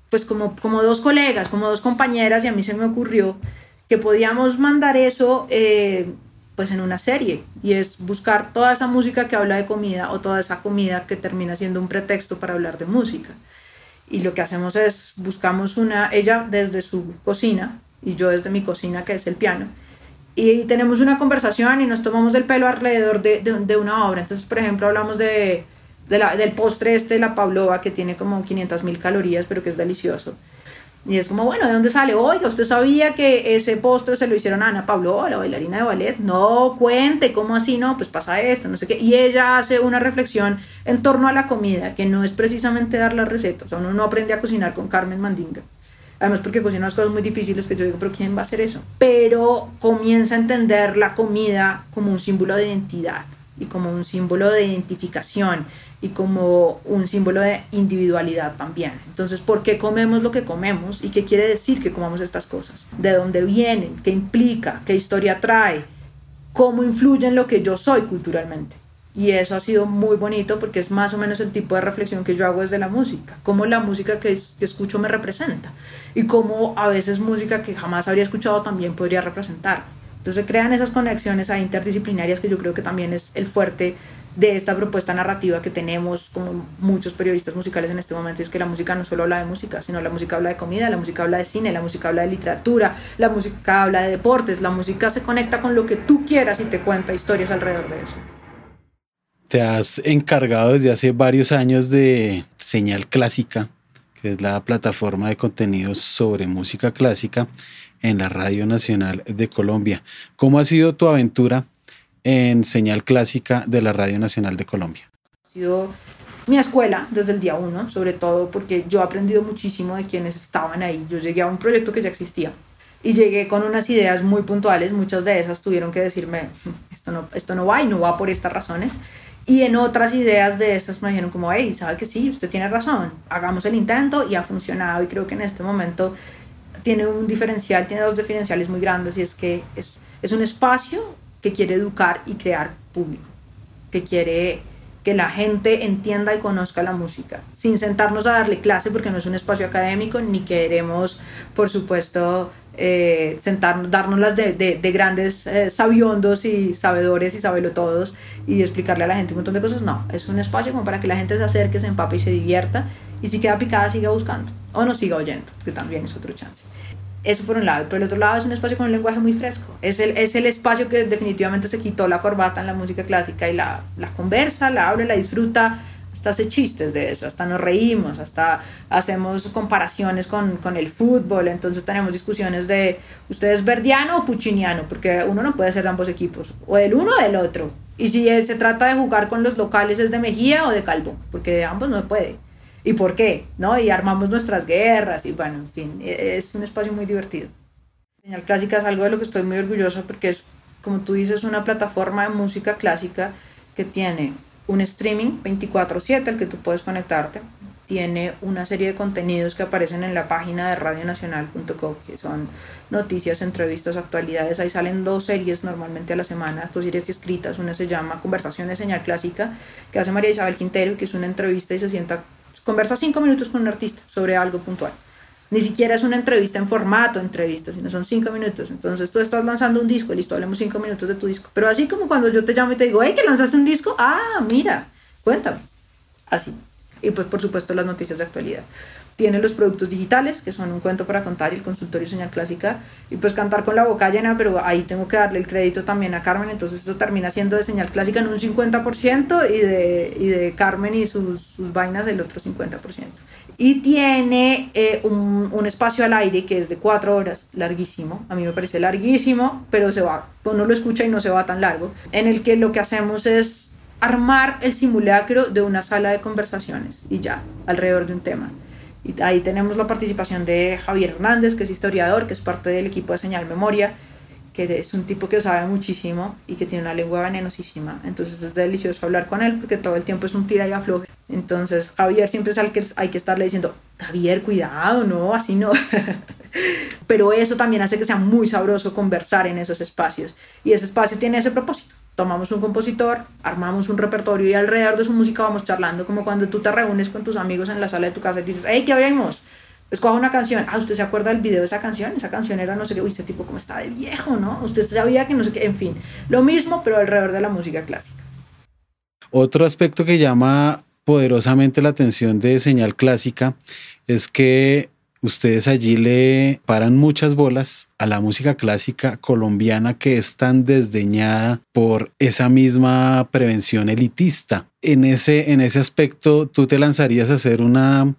pues como, como dos colegas, como dos compañeras y a mí se me ocurrió que podíamos mandar eso eh, pues en una serie y es buscar toda esa música que habla de comida o toda esa comida que termina siendo un pretexto para hablar de música. Y lo que hacemos es buscamos una, ella desde su cocina y yo desde mi cocina que es el piano y tenemos una conversación y nos tomamos del pelo alrededor de, de, una obra. Entonces, por ejemplo, hablamos de, de la, del postre este, la pavlova, que tiene como 500 mil calorías, pero que es delicioso. Y es como, bueno, ¿de dónde sale? Oiga, ¿usted sabía que ese postre se lo hicieron a Ana Pavlova, la bailarina de ballet? No, cuente, ¿cómo así? No, pues pasa esto, no sé qué. Y ella hace una reflexión en torno a la comida, que no es precisamente dar la receta. O sea, uno no aprende a cocinar con Carmen Mandinga. Además porque cocina unas cosas muy difíciles que yo digo, pero ¿quién va a hacer eso? Pero comienza a entender la comida como un símbolo de identidad y como un símbolo de identificación y como un símbolo de individualidad también. Entonces, ¿por qué comemos lo que comemos? ¿Y qué quiere decir que comamos estas cosas? ¿De dónde vienen? ¿Qué implica? ¿Qué historia trae? ¿Cómo influye en lo que yo soy culturalmente? Y eso ha sido muy bonito porque es más o menos el tipo de reflexión que yo hago desde la música. Cómo la música que, que escucho me representa. Y cómo a veces música que jamás habría escuchado también podría representar. Entonces crean esas conexiones interdisciplinarias que yo creo que también es el fuerte de esta propuesta narrativa que tenemos como muchos periodistas musicales en este momento, es que la música no solo habla de música, sino la música habla de comida, la música habla de cine, la música habla de literatura, la música habla de deportes, la música se conecta con lo que tú quieras y te cuenta historias alrededor de eso. Te has encargado desde hace varios años de Señal Clásica, que es la plataforma de contenidos sobre música clásica en la Radio Nacional de Colombia. ¿Cómo ha sido tu aventura en señal clásica de la Radio Nacional de Colombia? Sido mi escuela desde el día uno, sobre todo porque yo he aprendido muchísimo de quienes estaban ahí. Yo llegué a un proyecto que ya existía y llegué con unas ideas muy puntuales. Muchas de esas tuvieron que decirme, hmm, esto no, esto no va y no va por estas razones. Y en otras ideas de esas me dijeron como, hey, sabe que sí, usted tiene razón, hagamos el intento y ha funcionado. Y creo que en este momento tiene un diferencial, tiene dos diferenciales muy grandes y es que es, es un espacio que quiere educar y crear público, que quiere que la gente entienda y conozca la música, sin sentarnos a darle clase porque no es un espacio académico, ni queremos, por supuesto, eh, sentarnos, darnos las de, de, grandes eh, sabiondos y sabedores y todos y explicarle a la gente un montón de cosas. No, es un espacio como para que la gente se acerque, se empape y se divierta y si queda picada siga buscando o no siga oyendo, que también es otro chance. Eso por un lado. Por el otro lado es un espacio con un lenguaje muy fresco. Es el, es el espacio que definitivamente se quitó la corbata en la música clásica y la, la conversa, la habla, la disfruta. Hasta hace chistes de eso, hasta nos reímos, hasta hacemos comparaciones con, con el fútbol. Entonces tenemos discusiones de usted es verdiano o pucciniano, porque uno no puede ser de ambos equipos, o del uno o del otro. Y si se trata de jugar con los locales es de Mejía o de Calvo, porque de ambos no puede y por qué, ¿no? Y armamos nuestras guerras y bueno, en fin, e, es un espacio muy divertido. Señal Clásica es algo de lo que estoy muy orgulloso porque es, como tú dices, una plataforma de música clásica que tiene un streaming 24/7 al que tú puedes conectarte, tiene una serie de contenidos que aparecen en la página de radionacional.com, que son noticias, entrevistas, actualidades. Ahí salen dos series normalmente a la semana, dos series escritas. Una se llama Conversaciones Señal Clásica, que hace María Isabel Quintero, que es una entrevista y se sienta conversa cinco minutos con un artista sobre algo puntual. Ni siquiera es una entrevista en formato entrevista, sino son cinco minutos. Entonces tú estás lanzando un disco, listo, hablemos cinco minutos de tu disco. Pero así como cuando yo te llamo y te digo, hey, que lanzaste un disco, ah, mira, cuéntame. Así. Y pues por supuesto las noticias de actualidad tiene los productos digitales, que son un cuento para contar y el consultorio señal clásica, y pues cantar con la boca llena, pero ahí tengo que darle el crédito también a Carmen, entonces eso termina siendo de señal clásica en un 50% y de, y de Carmen y sus, sus vainas del otro 50%. Y tiene eh, un, un, espacio al aire que es de cuatro horas, larguísimo, a mí me parece larguísimo, pero se va, uno lo escucha y no se va tan largo, en el que lo que hacemos es armar el simulacro de una sala de conversaciones y ya, alrededor de un tema. Y ahí tenemos la participación de Javier Hernández, que es historiador, que es parte del equipo de Señal Memoria, que es un tipo que sabe muchísimo y que tiene una lengua venenosísima. Entonces es delicioso hablar con él porque todo el tiempo es un tira y afloje. Entonces Javier siempre es al que hay que estarle diciendo, Javier, cuidado, no, así no. Pero eso también hace que sea muy sabroso conversar en esos espacios. Y ese espacio tiene ese propósito tomamos un compositor, armamos un repertorio y alrededor de su música vamos charlando, como cuando tú te reúnes con tus amigos en la sala de tu casa y dices, hey, ¿qué oímos? Escoja una canción. Ah, ¿usted se acuerda del video de esa canción? Esa canción era no sé qué. Uy, este tipo como está de viejo, ¿no? Usted sabía que no sé qué. En fin, lo mismo, pero alrededor de la música clásica. Otro aspecto que llama poderosamente la atención de señal clásica es que ustedes allí le paran muchas bolas a la música clásica colombiana que es tan desdeñada por esa misma prevención elitista. En ese, en ese aspecto, tú te lanzarías a hacer una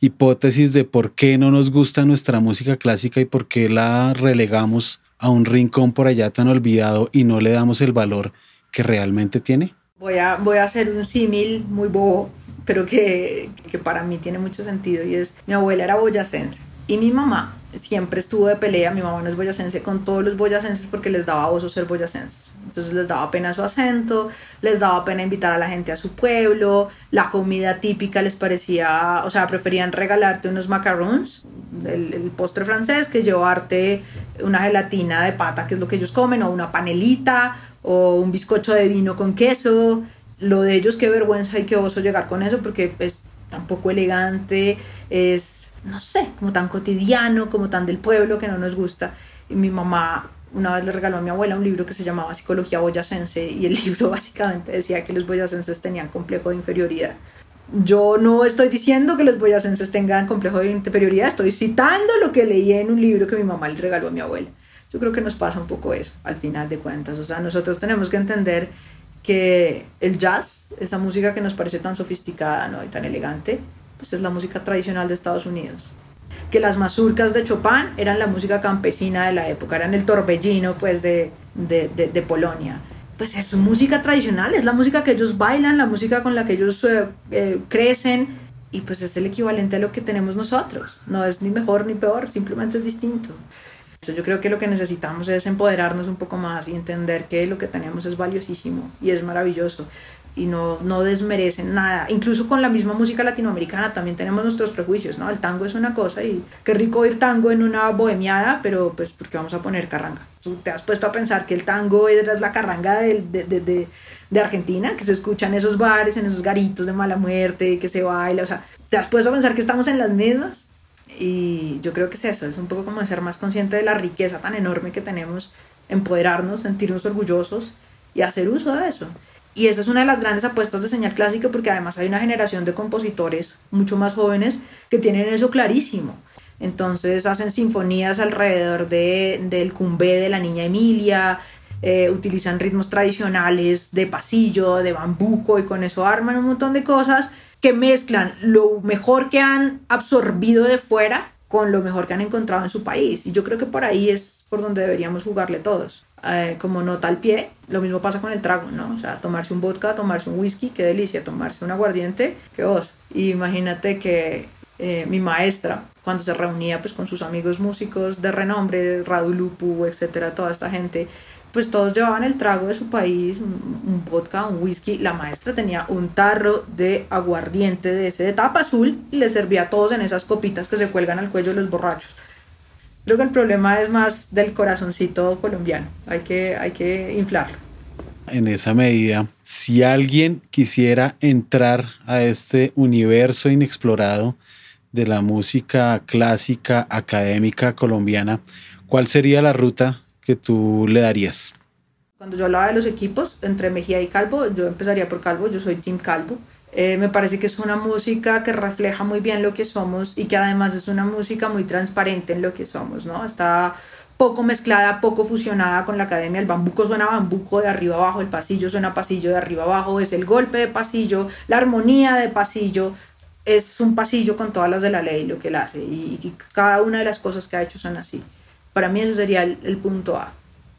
hipótesis de por qué no nos gusta nuestra música clásica y por qué la relegamos a un rincón por allá tan olvidado y no le damos el valor que realmente tiene? Voy a, voy a hacer un símil muy bobo, pero que, que para mí tiene mucho sentido y es, mi abuela era boyacense y mi mamá siempre estuvo de pelea, mi mamá no es boyacense, con todos los boyacenses porque les daba oso ser boyacenses. Entonces les daba pena su acento, les daba pena invitar a la gente a su pueblo, la comida típica les parecía, o sea, preferían regalarte unos macarons, el, postre francés, que llevarte una gelatina de pata, que es lo que ellos comen, o una panelita, o un bizcocho de vino con queso. Lo de ellos, qué vergüenza y qué oso llegar con eso, porque es tan poco elegante, es, no sé, como tan cotidiano, como tan del pueblo que no nos gusta. Y mi mamá una vez le regaló a mi abuela un libro que se llamaba Psicología Boyacense y el libro básicamente decía que los boyacenses tenían complejo de inferioridad. Yo no estoy diciendo que los boyacenses tengan complejo de inferioridad, estoy citando lo que leí en un libro que mi mamá le regaló a mi abuela. Yo creo que nos pasa un poco eso, al final de cuentas. O sea, nosotros tenemos que entender que el jazz, esa música que nos parece tan sofisticada ¿no? y tan elegante, pues es la música tradicional de Estados Unidos que las mazurcas de Chopin eran la música campesina de la época, eran el torbellino pues de, de, de, Polonia. Pues es música tradicional, es la música que ellos bailan, la música con la que ellos eh, eh, crecen y pues es el equivalente a lo que tenemos nosotros. No es ni mejor ni peor, simplemente es distinto. Yo creo que lo que necesitamos es empoderarnos un poco más y entender que lo que tenemos es valiosísimo y es maravilloso y no, no desmerecen nada. Incluso con la misma música latinoamericana también tenemos nuestros prejuicios, ¿no? El tango es una cosa y qué rico oír tango en una bohemiada, pero pues porque vamos a poner carranga. Tú te has puesto a pensar que el tango es la carranga de, de, de, de, Argentina, que se escucha en esos bares, en esos garitos de mala muerte, que se baila, o sea, te has puesto a pensar que estamos en las mismas. Y yo creo que es eso, es un poco como ser más consciente de la riqueza tan enorme que tenemos, empoderarnos, sentirnos orgullosos y hacer uso de eso. Y esa es una de las grandes apuestas de señal clásica porque además hay una generación de compositores mucho más jóvenes que tienen eso clarísimo. Entonces hacen sinfonías alrededor de, del cumbé de la niña Emilia, eh, utilizan ritmos tradicionales de pasillo, de bambuco y con eso arman un montón de cosas que mezclan lo mejor que han absorbido de fuera con lo mejor que han encontrado en su país. Y yo creo que por ahí es por donde deberíamos jugarle todos. Eh, como nota al pie, lo mismo pasa con el trago, ¿no? O sea, tomarse un vodka, tomarse un whisky, qué delicia, tomarse un aguardiente, qué vos. imagínate que eh, mi maestra, cuando se reunía pues con sus amigos músicos de renombre, Radu Lupu, etcétera, toda esta gente, pues todos llevaban el trago de su país, un, vodka, un whisky. La maestra tenía un tarro de aguardiente de ese de tapa azul y le servía a todos en esas copitas que se cuelgan al cuello de los borrachos. Creo que el problema es más del corazoncito colombiano. Hay que, hay que inflarlo. En esa medida, si alguien quisiera entrar a este universo inexplorado de la música clásica académica colombiana, ¿cuál sería la ruta que tú le darías? Cuando yo hablaba de los equipos entre Mejía y Calvo, yo empezaría por Calvo, yo soy Team Calvo. Eh, me parece que es una música que refleja muy bien lo que somos y que además es una música muy transparente en lo que somos, ¿no? Está poco mezclada, poco fusionada con la academia. El bambuco suena bambuco de arriba abajo, el pasillo suena pasillo de arriba abajo, es el golpe de pasillo, la armonía de pasillo. Es un pasillo con todas las de la ley lo que él hace y, cada una de las cosas que ha hecho son así. Para mí ese sería el, punto A.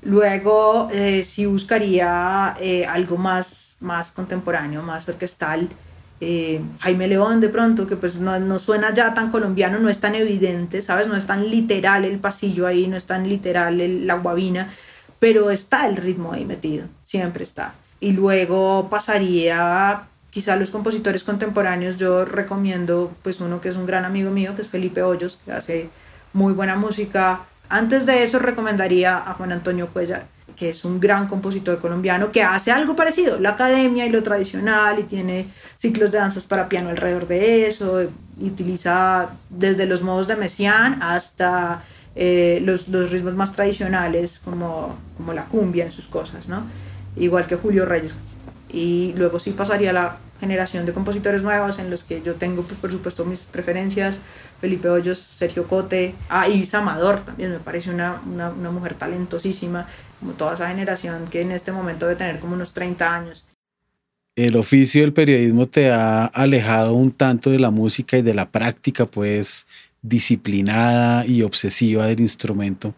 Luego eh, sí buscaría eh, algo más, más contemporáneo, más orquestal eh, Jaime León de pronto, que pues no, no, suena ya tan colombiano, no es tan evidente, ¿sabes? No es tan literal el pasillo ahí, no es tan literal la guabina, pero está el ritmo ahí metido, siempre está. Y luego pasaría quizá los compositores contemporáneos, yo recomiendo pues uno que es un gran amigo mío, que es Felipe Hoyos, que hace muy buena música. Antes de eso recomendaría a Juan Antonio Cuellar, que es un gran compositor colombiano que hace algo parecido, la academia y lo tradicional, y tiene ciclos de danzas para piano alrededor de eso, y utiliza desde los modos de Messiaen hasta eh, los, los, ritmos más tradicionales, como, como la cumbia en sus cosas, ¿no? Igual que Julio Reyes. Y luego sí pasaría la generación de compositores nuevos en los que yo tengo, pues, por supuesto, mis preferencias. Felipe Hoyos, Sergio Cote, ah, Ibis Amador también me parece una, una, una, mujer talentosísima, como toda esa generación que en este momento debe tener como unos 30 años. El oficio del periodismo te ha alejado un tanto de la música y de la práctica, pues, disciplinada y obsesiva del instrumento.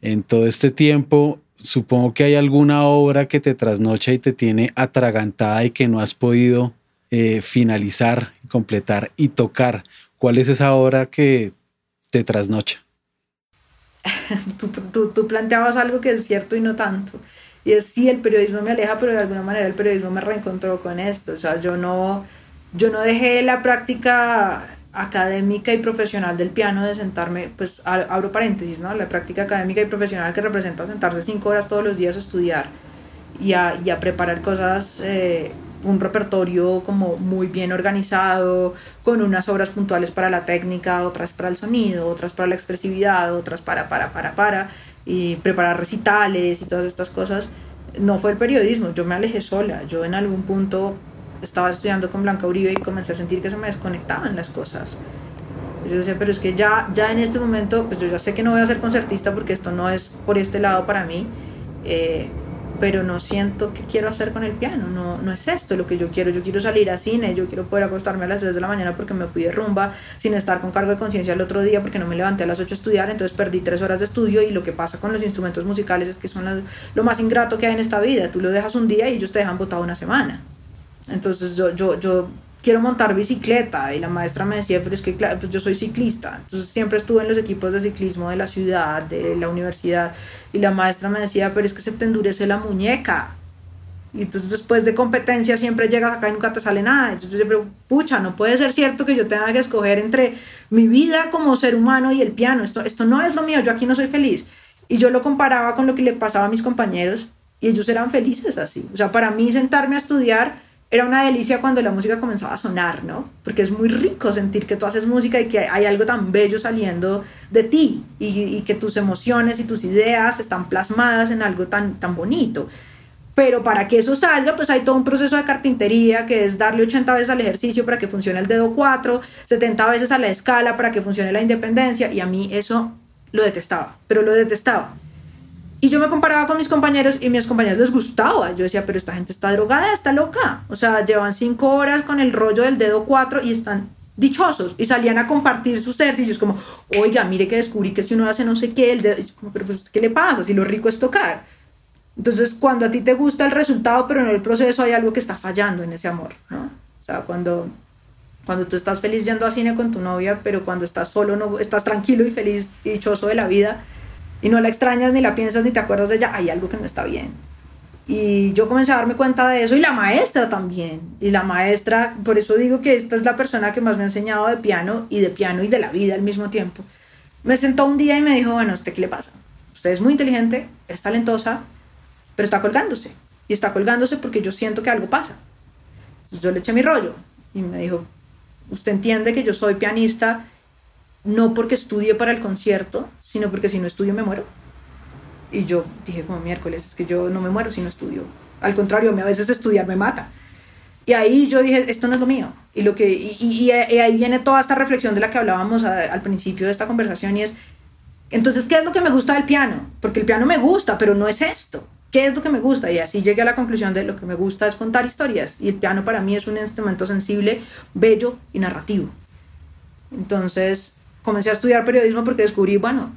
En todo este tiempo, supongo que hay alguna obra que te trasnocha y te tiene atragantada y que no has podido eh, finalizar, completar y tocar. ¿Cuál es esa obra que te trasnocha? tú, tú, planteabas algo que es cierto y no tanto. Y es sí, el periodismo me aleja, pero de alguna manera el periodismo me reencontró con esto. O sea, yo no, yo no dejé la práctica académica y profesional del piano de sentarme, pues abro paréntesis, ¿no? La práctica académica y profesional que representa sentarse cinco horas todos los días a estudiar y a, y a preparar cosas, eh, un repertorio como muy bien organizado, con unas obras puntuales para la técnica, otras para el sonido, otras para la expresividad, otras para, para, para, para, y preparar recitales y todas estas cosas. No fue el periodismo, yo me alejé sola, yo en algún punto estaba estudiando con Blanca Uribe y comencé a sentir que se me desconectaban las cosas. Yo decía, pero es que ya, ya en este momento, pues yo ya sé que no voy a ser concertista porque esto no es por este lado para mí, eh, pero no siento que quiero hacer con el piano, no, no es esto lo que yo quiero, yo quiero salir a cine, yo quiero poder acostarme a las 3 de la mañana porque me fui de rumba sin estar con cargo de conciencia el otro día porque no me levanté a las 8 a estudiar, entonces perdí 3 horas de estudio y lo que pasa con los instrumentos musicales es que son lo más ingrato que hay en esta vida, tú lo dejas un día y ellos te dejan botado una semana. Entonces yo, yo, yo quiero montar bicicleta y la maestra me decía, pero es que pues yo soy ciclista, entonces siempre estuve en los equipos de ciclismo de la ciudad, de la universidad y la maestra me decía, pero es que se te endurece la muñeca. Y entonces después de competencia siempre llegas acá y nunca te sale nada. Entonces yo pero pucha, no puede ser cierto que yo tenga que escoger entre mi vida como ser humano y el piano. Esto, esto no es lo mío, yo aquí no soy feliz. Y yo lo comparaba con lo que le pasaba a mis compañeros y ellos eran felices así. O sea, para mí sentarme a estudiar era una delicia cuando la música comenzaba a sonar, ¿no? Porque es muy rico sentir que tú haces música y que hay algo tan bello saliendo de ti y, que tus emociones y tus ideas están plasmadas en algo tan, tan bonito. Pero para que eso salga, pues hay todo un proceso de carpintería que es darle 80 veces al ejercicio para que funcione el dedo 4, 70 veces a la escala para que funcione la independencia y a mí eso lo detestaba, pero lo detestaba. Y yo me comparaba con mis compañeros y mis compañeros les gustaba. Yo decía, pero esta gente está drogada, está loca. O sea, llevan cinco horas con el rollo del dedo cuatro y están dichosos. Y salían a compartir sus ejercicios como, oiga, mire que descubrí que si uno hace no sé qué, el dedo... pero pues, ¿qué le pasa? Si lo rico es tocar. Entonces, cuando a ti te gusta el resultado, pero en el proceso hay algo que está fallando en ese amor, ¿no? O sea, cuando, cuando tú estás feliz yendo a cine con tu novia, pero cuando estás solo, no, estás tranquilo y feliz y dichoso de la vida, y no la extrañas ni la piensas ni te acuerdas de ella, hay algo que no está bien. Y yo comencé a darme cuenta de eso y la maestra también. Y la maestra, por eso digo que esta es la persona que más me ha enseñado de piano y de piano y de la vida al mismo tiempo. Me sentó un día y me dijo, bueno, ¿usted qué le pasa? Usted es muy inteligente, es talentosa, pero está colgándose. Y está colgándose porque yo siento que algo pasa. Entonces yo le eché mi rollo y me dijo, usted entiende que yo soy pianista no porque estudie para el concierto, sino porque si no estudio me muero. Y yo dije como miércoles, es que yo no me muero si no estudio. Al contrario, a veces estudiar me mata. Y ahí yo dije, esto no es lo mío. Y, lo que, y, ahí viene toda esta reflexión de la que hablábamos al principio de esta conversación y es, entonces, ¿qué es lo que me gusta del piano? Porque el piano me gusta, pero no es esto. ¿Qué es lo que me gusta? Y así llegué a la conclusión de lo que me gusta es contar historias. Y el piano para mí es un instrumento sensible, bello y narrativo. Entonces, comencé a estudiar periodismo porque descubrí, bueno,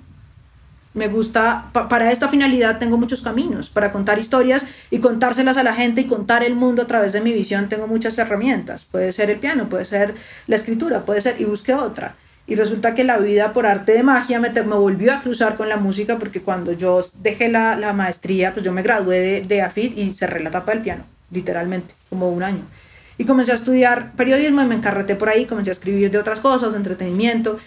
me gusta, para esta finalidad tengo muchos caminos, para contar historias y contárselas a la gente y contar el mundo a través de mi visión tengo muchas herramientas. Puede ser el piano, puede ser la escritura, puede ser, y busqué otra. Y resulta que la vida por arte de magia me, me volvió a cruzar con la música porque cuando yo dejé la, la maestría, pues yo me gradué de, de AFIT y cerré la tapa del piano, literalmente, como un año. Y comencé a estudiar periodismo y me encarreté por ahí, comencé a escribir de otras cosas, de entretenimiento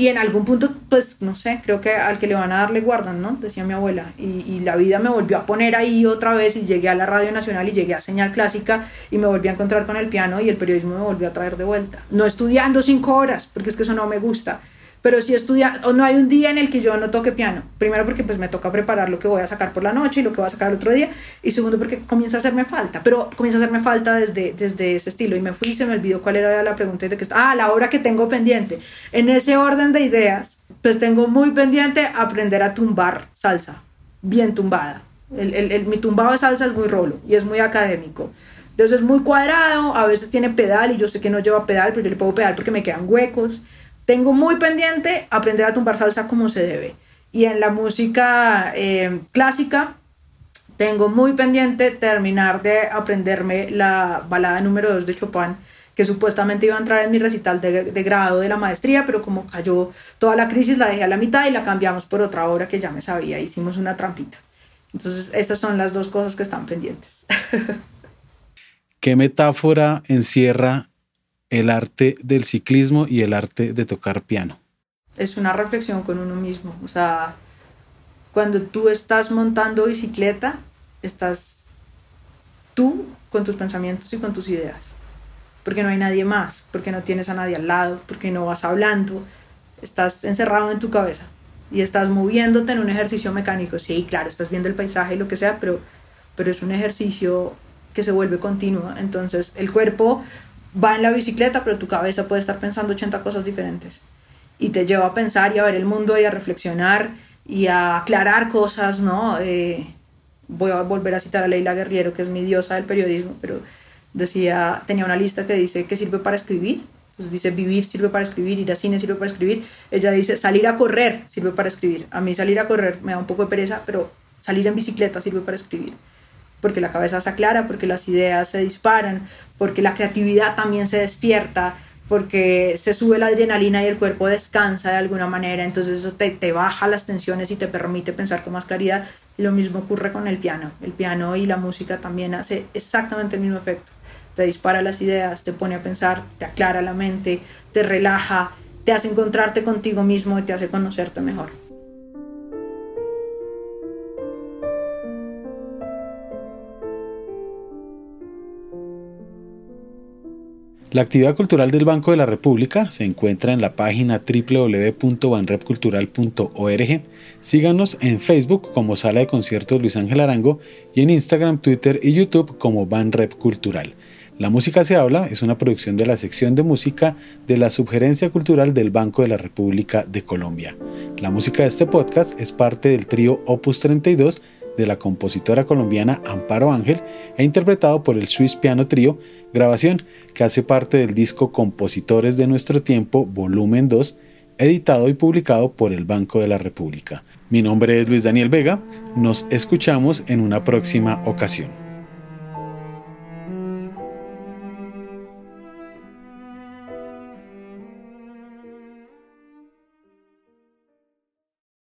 y en algún punto, pues, no sé, creo que al que le van a dar le guardan, ¿no? Decía mi abuela. Y, la vida me volvió a poner ahí otra vez y llegué a la Radio Nacional y llegué a Señal Clásica y me volví a encontrar con el piano y el periodismo me volvió a traer de vuelta. No estudiando cinco horas, porque es que eso no me gusta, pero si estudia, o no hay un día en el que yo no toque piano. Primero porque pues me toca preparar lo que voy a sacar por la noche y lo que voy a sacar el otro día. Y segundo porque comienza a hacerme falta, pero comienza a hacerme falta desde, desde ese estilo. Y me fui y se me olvidó cuál era la pregunta de que Ah, la obra que tengo pendiente. En ese orden de ideas, pues tengo muy pendiente aprender a tumbar salsa, bien tumbada. El, el, mi tumbado de salsa es muy rolo y es muy académico. Entonces es muy cuadrado, a veces tiene pedal y yo sé que no lleva pedal, pero yo le pongo pedal porque me quedan huecos. Tengo muy pendiente aprender a tumbar salsa como se debe. Y en la música eh, clásica, tengo muy pendiente terminar de aprenderme la balada número 2 de Chopin, que supuestamente iba a entrar en mi recital de, de, grado de la maestría, pero como cayó toda la crisis, la dejé a la mitad y la cambiamos por otra obra que ya me sabía. Hicimos una trampita. Entonces, esas son las dos cosas que están pendientes. ¿Qué metáfora encierra el arte del ciclismo y el arte de tocar piano? Es una reflexión con uno mismo. O sea, cuando tú estás montando bicicleta, estás tú con tus pensamientos y con tus ideas. Porque no hay nadie más, porque no tienes a nadie al lado, porque no vas hablando, estás encerrado en tu cabeza y estás moviéndote en un ejercicio mecánico. Sí, claro, estás viendo el paisaje y lo que sea, pero, pero es un ejercicio que se vuelve continuo. Entonces, el cuerpo va en la bicicleta, pero tu cabeza puede estar pensando 80 cosas diferentes. Y te lleva a pensar y a ver el mundo y a reflexionar y a aclarar cosas, ¿no? Eh, voy a volver a citar a Leila Guerriero, que es mi diosa del periodismo, pero decía, tenía una lista que dice que sirve para escribir. Entonces dice, vivir sirve para escribir, ir a cine sirve para escribir. Ella dice, salir a correr sirve para escribir. A mí salir a correr me da un poco de pereza, pero salir en bicicleta sirve para escribir porque la cabeza se aclara, porque las ideas se disparan, porque la creatividad también se despierta, porque se sube la adrenalina y el cuerpo descansa de alguna manera, entonces eso te, te, baja las tensiones y te permite pensar con más claridad. Lo mismo ocurre con el piano. El piano y la música también hace exactamente el mismo efecto. Te dispara las ideas, te pone a pensar, te aclara la mente, te relaja, te hace encontrarte contigo mismo y te hace conocerte mejor. La actividad cultural del Banco de la República se encuentra en la página www.banrepcultural.org. Síganos en Facebook como Sala de Conciertos Luis Ángel Arango y en Instagram, Twitter y YouTube como Banrep Cultural. La música se habla es una producción de la sección de música de la Subgerencia Cultural del Banco de la República de Colombia. La música de este podcast es parte del trío Opus 32 de la compositora colombiana Amparo Ángel e interpretado por el Swiss Piano Trio, grabación que hace parte del disco Compositores de Nuestro Tiempo, volumen 2, editado y publicado por el Banco de la República. Mi nombre es Luis Daniel Vega, nos escuchamos en una próxima ocasión.